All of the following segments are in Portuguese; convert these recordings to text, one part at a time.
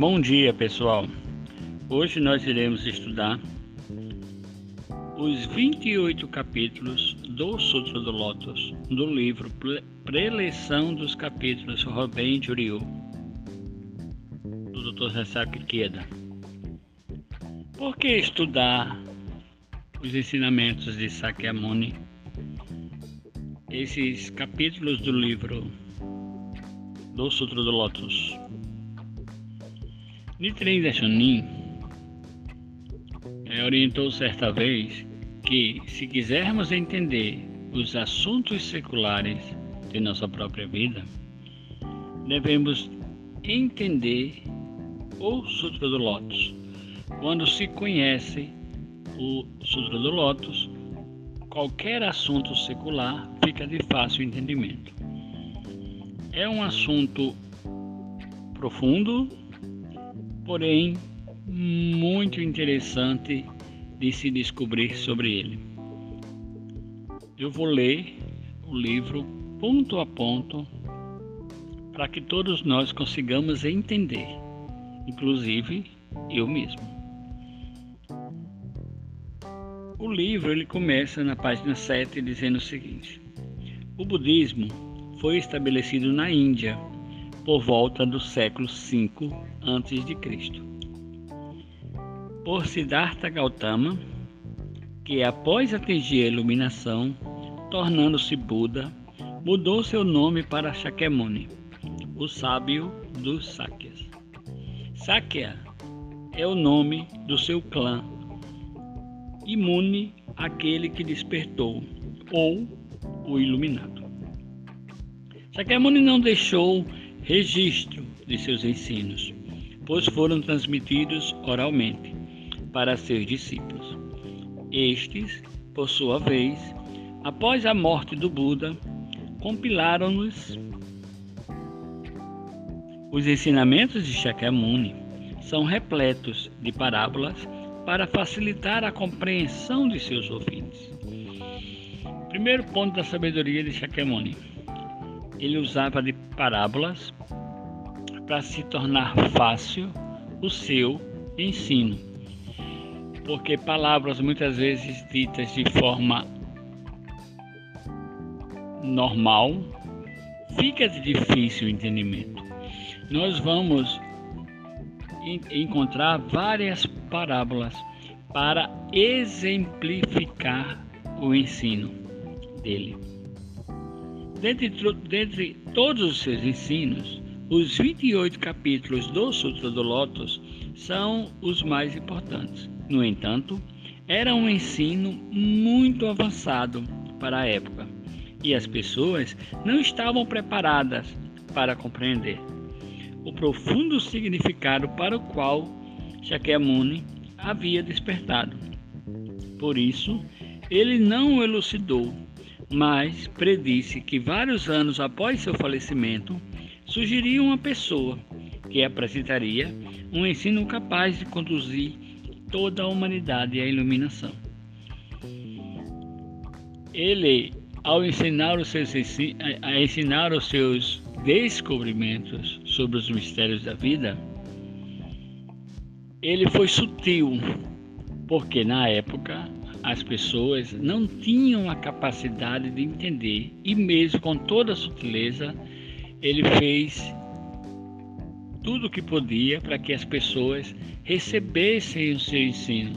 Bom dia, pessoal. Hoje nós iremos estudar os 28 capítulos do Sutra do Lótus, do livro Preleção dos Capítulos Robin Juryu, do Dr. Sasaki Keda. Por que estudar os ensinamentos de Sakyamuni? Esses capítulos do livro do Sutra do Lótus. Nichiren Daishonin é, orientou certa vez que, se quisermos entender os assuntos seculares de nossa própria vida, devemos entender o Sutra do Lótus. Quando se conhece o Sutra do Lótus, qualquer assunto secular fica de fácil entendimento. É um assunto profundo, porém muito interessante de se descobrir sobre ele. Eu vou ler o livro ponto a ponto para que todos nós consigamos entender, inclusive eu mesmo. O livro ele começa na página 7 dizendo o seguinte: O budismo foi estabelecido na Índia por volta do século V a.C. Por Siddhartha Gautama, que após atingir a iluminação, tornando-se Buda, mudou seu nome para Shakyamuni, o sábio dos Sakyas. Sakya é o nome do seu clã, imune aquele que despertou, ou o iluminado. Shakyamuni não deixou registro de seus ensinos, pois foram transmitidos oralmente para seus discípulos. Estes, por sua vez, após a morte do Buda, compilaram-nos. Os ensinamentos de Shakyamuni são repletos de parábolas para facilitar a compreensão de seus ouvintes. Primeiro ponto da sabedoria de Shakyamuni. Ele usava de parábolas para se tornar fácil o seu ensino. Porque palavras muitas vezes ditas de forma normal fica de difícil entendimento. Nós vamos encontrar várias parábolas para exemplificar o ensino dele. Dentre, dentre todos os seus ensinos, os 28 capítulos do Sutra do Lótus são os mais importantes. No entanto, era um ensino muito avançado para a época e as pessoas não estavam preparadas para compreender o profundo significado para o qual Shakyamuni havia despertado. Por isso, ele não elucidou, mas predisse que vários anos após seu falecimento, sugeriu uma pessoa que apresentaria um ensino capaz de conduzir toda a humanidade à iluminação. Ele, ao ensinar os seus, a ensinar os seus descobrimentos sobre os mistérios da vida, ele foi sutil, porque na época as pessoas não tinham a capacidade de entender, e mesmo com toda a sutileza, ele fez tudo o que podia para que as pessoas recebessem o seu ensino.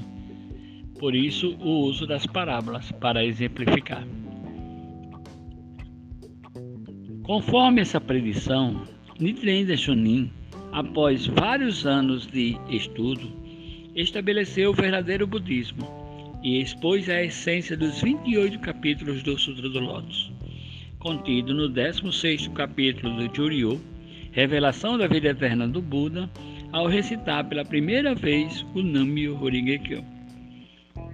Por isso, o uso das parábolas para exemplificar. Conforme essa predição, Nichiren Daishonin, após vários anos de estudo, estabeleceu o verdadeiro budismo e expôs a essência dos 28 capítulos do Sutra do Lótus contido no 16º capítulo do Juryu, Revelação da Vida Eterna do Buda, ao recitar pela primeira vez o Nammyo Horigekyo,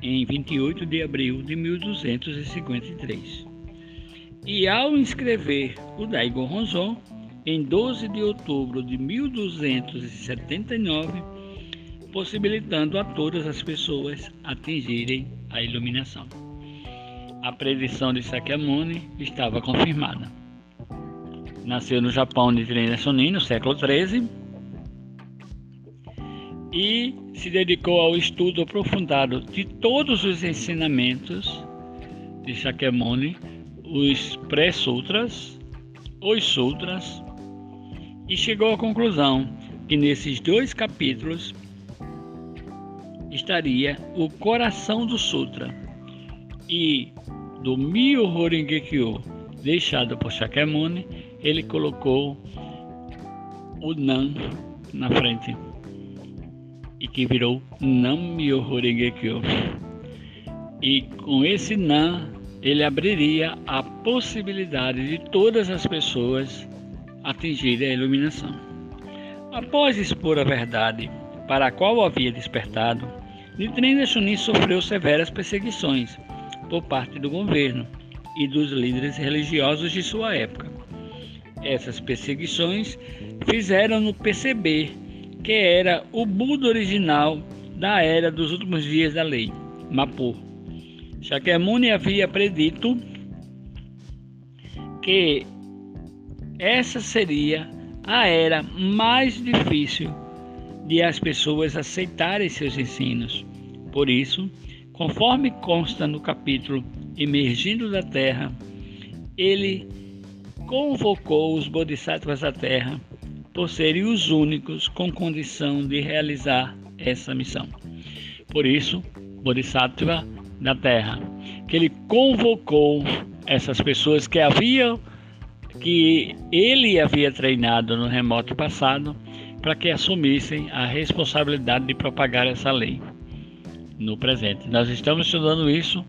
em 28 de abril de 1253. E ao inscrever o Daigo Honzon, em 12 de outubro de 1279, possibilitando a todas as pessoas atingirem a iluminação a predição de Sakyamuni estava confirmada. Nasceu no Japão de Trina Sonin no século XIII e se dedicou ao estudo aprofundado de todos os ensinamentos de Shakyamuni, os pré-sutras, os sutras, e chegou à conclusão que nesses dois capítulos estaria o coração do sutra e do Myoho Rengekyo deixado por Shakyamuni, ele colocou o Nan na frente e que virou Nam-myoho Renge-kyo. E com esse Nam, ele abriria a possibilidade de todas as pessoas atingirem a iluminação. Após expor a verdade para a qual havia despertado, Nitrendra Chunin sofreu severas perseguições por parte do governo e dos líderes religiosos de sua época. Essas perseguições fizeram-no perceber que era o Buda original da era dos últimos dias da lei, Mapu. Shakyamuni havia predito que essa seria a era mais difícil de as pessoas aceitarem seus ensinos. Por isso, conforme consta no capítulo Emergindo da Terra, ele convocou os bodhisattvas da Terra por serem os únicos com condição de realizar essa missão. Por isso, Bodhisattva da Terra, que ele convocou essas pessoas que haviam que ele havia treinado no remoto passado para que assumissem a responsabilidade de propagar essa lei no presente. Nós estamos estudando isso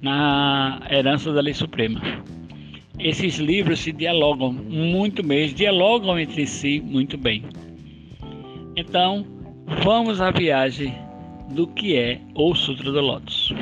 na herança da lei suprema esses livros se dialogam muito bem, dialogam entre si muito bem. Então, vamos à viagem do que é o Sutra do Lótus.